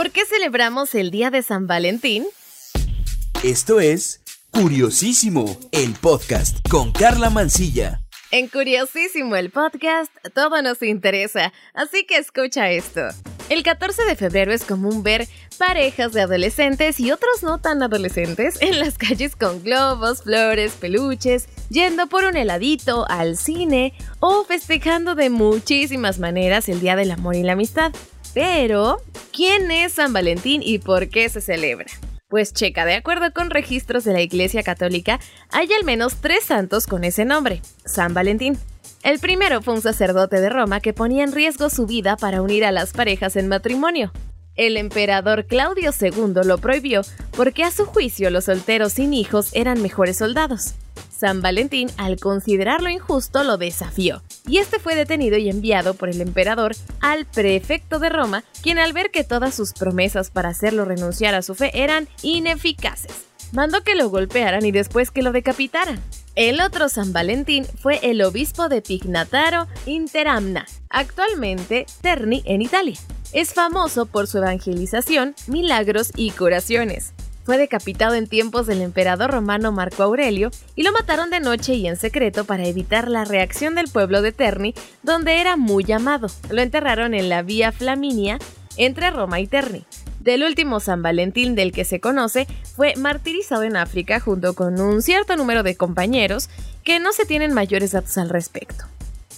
¿Por qué celebramos el Día de San Valentín? Esto es Curiosísimo, el podcast con Carla Mancilla. En Curiosísimo, el podcast, todo nos interesa, así que escucha esto. El 14 de febrero es común ver parejas de adolescentes y otros no tan adolescentes en las calles con globos, flores, peluches, yendo por un heladito, al cine o festejando de muchísimas maneras el Día del Amor y la Amistad. Pero, ¿quién es San Valentín y por qué se celebra? Pues checa, de acuerdo con registros de la Iglesia Católica, hay al menos tres santos con ese nombre, San Valentín. El primero fue un sacerdote de Roma que ponía en riesgo su vida para unir a las parejas en matrimonio. El emperador Claudio II lo prohibió porque a su juicio los solteros sin hijos eran mejores soldados. San Valentín, al considerarlo injusto, lo desafió, y este fue detenido y enviado por el emperador al prefecto de Roma, quien al ver que todas sus promesas para hacerlo renunciar a su fe eran ineficaces, mandó que lo golpearan y después que lo decapitaran. El otro San Valentín fue el obispo de Pignataro Interamna, actualmente Terni en Italia. Es famoso por su evangelización, milagros y curaciones. Fue decapitado en tiempos del emperador romano Marco Aurelio y lo mataron de noche y en secreto para evitar la reacción del pueblo de Terni, donde era muy amado. Lo enterraron en la Vía Flaminia entre Roma y Terni. Del último San Valentín del que se conoce, fue martirizado en África junto con un cierto número de compañeros que no se tienen mayores datos al respecto.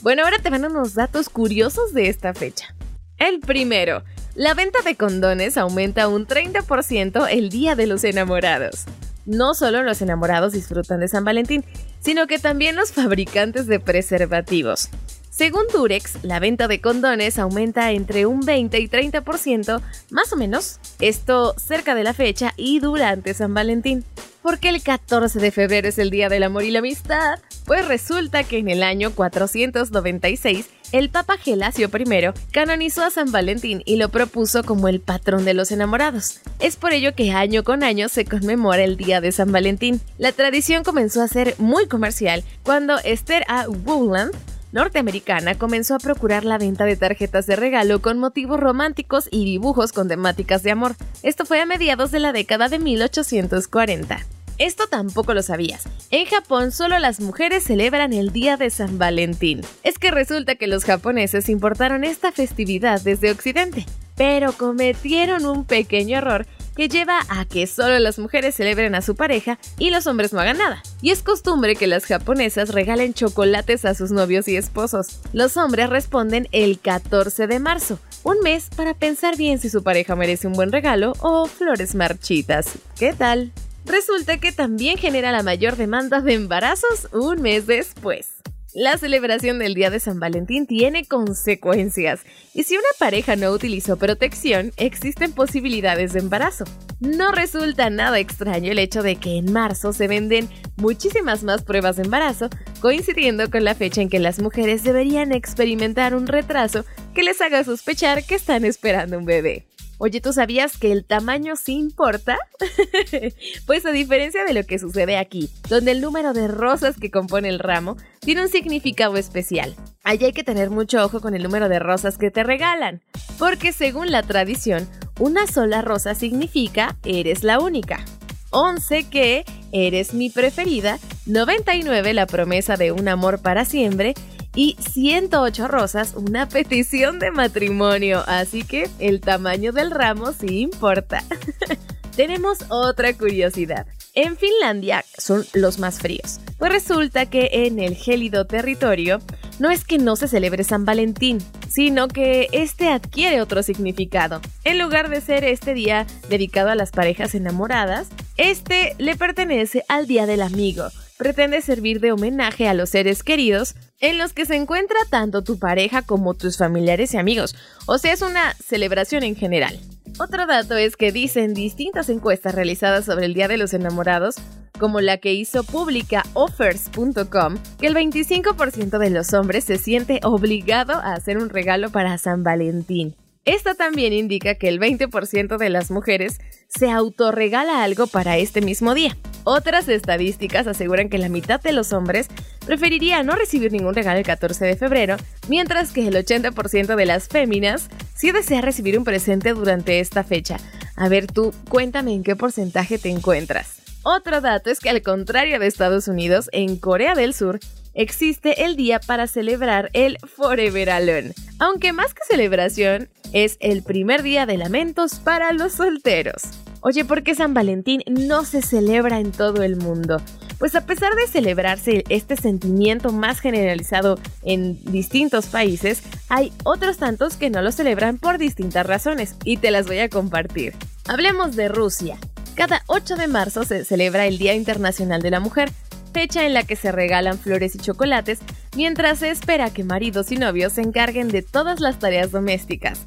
Bueno, ahora te van unos datos curiosos de esta fecha. El primero, la venta de condones aumenta un 30% el día de los enamorados. No solo los enamorados disfrutan de San Valentín, sino que también los fabricantes de preservativos. Según Durex, la venta de condones aumenta entre un 20 y 30%, más o menos, esto cerca de la fecha y durante San Valentín. Porque el 14 de febrero es el Día del Amor y la Amistad, pues resulta que en el año 496 el Papa Gelasio I canonizó a San Valentín y lo propuso como el patrón de los enamorados. Es por ello que año con año se conmemora el Día de San Valentín. La tradición comenzó a ser muy comercial cuando Esther A. Woodland norteamericana comenzó a procurar la venta de tarjetas de regalo con motivos románticos y dibujos con temáticas de amor. Esto fue a mediados de la década de 1840. Esto tampoco lo sabías. En Japón solo las mujeres celebran el Día de San Valentín. Es que resulta que los japoneses importaron esta festividad desde Occidente, pero cometieron un pequeño error que lleva a que solo las mujeres celebren a su pareja y los hombres no hagan nada. Y es costumbre que las japonesas regalen chocolates a sus novios y esposos. Los hombres responden el 14 de marzo, un mes para pensar bien si su pareja merece un buen regalo o flores marchitas. ¿Qué tal? Resulta que también genera la mayor demanda de embarazos un mes después. La celebración del Día de San Valentín tiene consecuencias y si una pareja no utilizó protección, existen posibilidades de embarazo. No resulta nada extraño el hecho de que en marzo se venden muchísimas más pruebas de embarazo, coincidiendo con la fecha en que las mujeres deberían experimentar un retraso que les haga sospechar que están esperando un bebé. Oye, ¿tú sabías que el tamaño sí importa? pues a diferencia de lo que sucede aquí, donde el número de rosas que compone el ramo tiene un significado especial. Allí hay que tener mucho ojo con el número de rosas que te regalan, porque según la tradición, una sola rosa significa eres la única. 11 que eres mi preferida, 99 la promesa de un amor para siempre y 108 rosas una petición de matrimonio, así que el tamaño del ramo sí importa. Tenemos otra curiosidad. En Finlandia son los más fríos, pues resulta que en el gélido territorio no es que no se celebre San Valentín, sino que este adquiere otro significado. En lugar de ser este día dedicado a las parejas enamoradas, este le pertenece al Día del Amigo. Pretende servir de homenaje a los seres queridos en los que se encuentra tanto tu pareja como tus familiares y amigos, o sea, es una celebración en general. Otro dato es que dicen distintas encuestas realizadas sobre el Día de los Enamorados, como la que hizo pública offers.com, que el 25% de los hombres se siente obligado a hacer un regalo para San Valentín. Esta también indica que el 20% de las mujeres se autorregala algo para este mismo día. Otras estadísticas aseguran que la mitad de los hombres preferiría no recibir ningún regalo el 14 de febrero, mientras que el 80% de las féminas sí desea recibir un presente durante esta fecha. A ver tú, cuéntame en qué porcentaje te encuentras. Otro dato es que al contrario de Estados Unidos, en Corea del Sur existe el día para celebrar el Forever Alone. Aunque más que celebración, es el primer día de lamentos para los solteros. Oye, ¿por qué San Valentín no se celebra en todo el mundo? Pues a pesar de celebrarse este sentimiento más generalizado en distintos países, hay otros tantos que no lo celebran por distintas razones y te las voy a compartir. Hablemos de Rusia. Cada 8 de marzo se celebra el Día Internacional de la Mujer, fecha en la que se regalan flores y chocolates, mientras se espera que maridos y novios se encarguen de todas las tareas domésticas.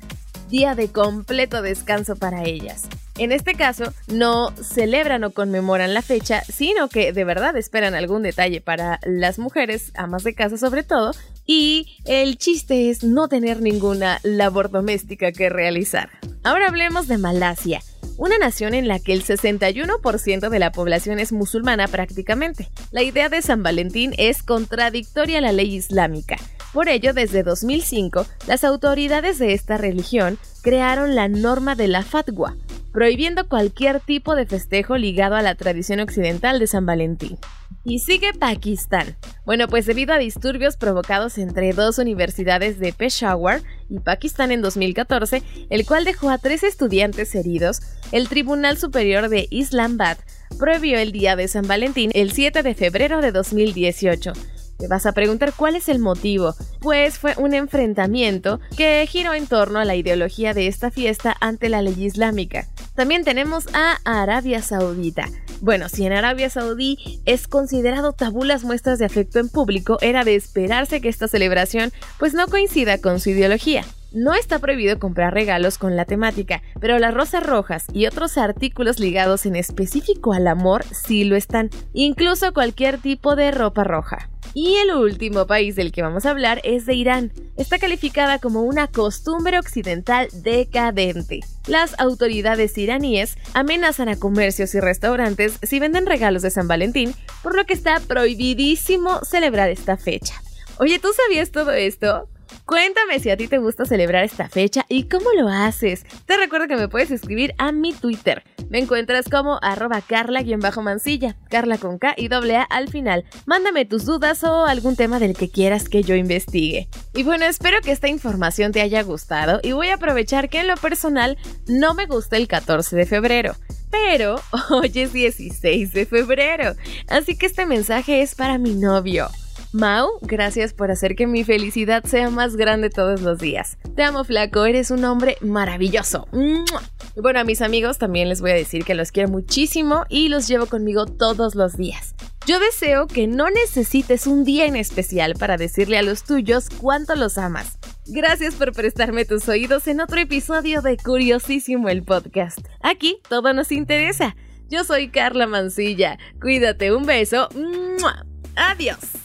Día de completo descanso para ellas. En este caso, no celebran o conmemoran la fecha, sino que de verdad esperan algún detalle para las mujeres, amas de casa sobre todo, y el chiste es no tener ninguna labor doméstica que realizar. Ahora hablemos de Malasia una nación en la que el 61% de la población es musulmana prácticamente. La idea de San Valentín es contradictoria a la ley islámica. Por ello, desde 2005, las autoridades de esta religión crearon la norma de la fatwa, prohibiendo cualquier tipo de festejo ligado a la tradición occidental de San Valentín. Y sigue Pakistán. Bueno, pues debido a disturbios provocados entre dos universidades de Peshawar y Pakistán en 2014, el cual dejó a tres estudiantes heridos, el Tribunal Superior de Islamabad prohibió el Día de San Valentín el 7 de febrero de 2018 te vas a preguntar cuál es el motivo. Pues fue un enfrentamiento que giró en torno a la ideología de esta fiesta ante la ley islámica. También tenemos a Arabia Saudita. Bueno, si en Arabia Saudí es considerado tabú las muestras de afecto en público, era de esperarse que esta celebración pues no coincida con su ideología. No está prohibido comprar regalos con la temática, pero las rosas rojas y otros artículos ligados en específico al amor sí lo están, incluso cualquier tipo de ropa roja. Y el último país del que vamos a hablar es de Irán. Está calificada como una costumbre occidental decadente. Las autoridades iraníes amenazan a comercios y restaurantes si venden regalos de San Valentín, por lo que está prohibidísimo celebrar esta fecha. Oye, ¿tú sabías todo esto? Cuéntame si a ti te gusta celebrar esta fecha y cómo lo haces. Te recuerdo que me puedes escribir a mi Twitter. Me encuentras como arroba carla-mansilla, carla con K y doble A al final. Mándame tus dudas o algún tema del que quieras que yo investigue. Y bueno, espero que esta información te haya gustado y voy a aprovechar que en lo personal no me gusta el 14 de febrero. Pero hoy es 16 de febrero, así que este mensaje es para mi novio. Mau, gracias por hacer que mi felicidad sea más grande todos los días. Te amo, flaco, eres un hombre maravilloso. Bueno, a mis amigos también les voy a decir que los quiero muchísimo y los llevo conmigo todos los días. Yo deseo que no necesites un día en especial para decirle a los tuyos cuánto los amas. Gracias por prestarme tus oídos en otro episodio de Curiosísimo el podcast. Aquí todo nos interesa. Yo soy Carla Mancilla. Cuídate, un beso. Adiós.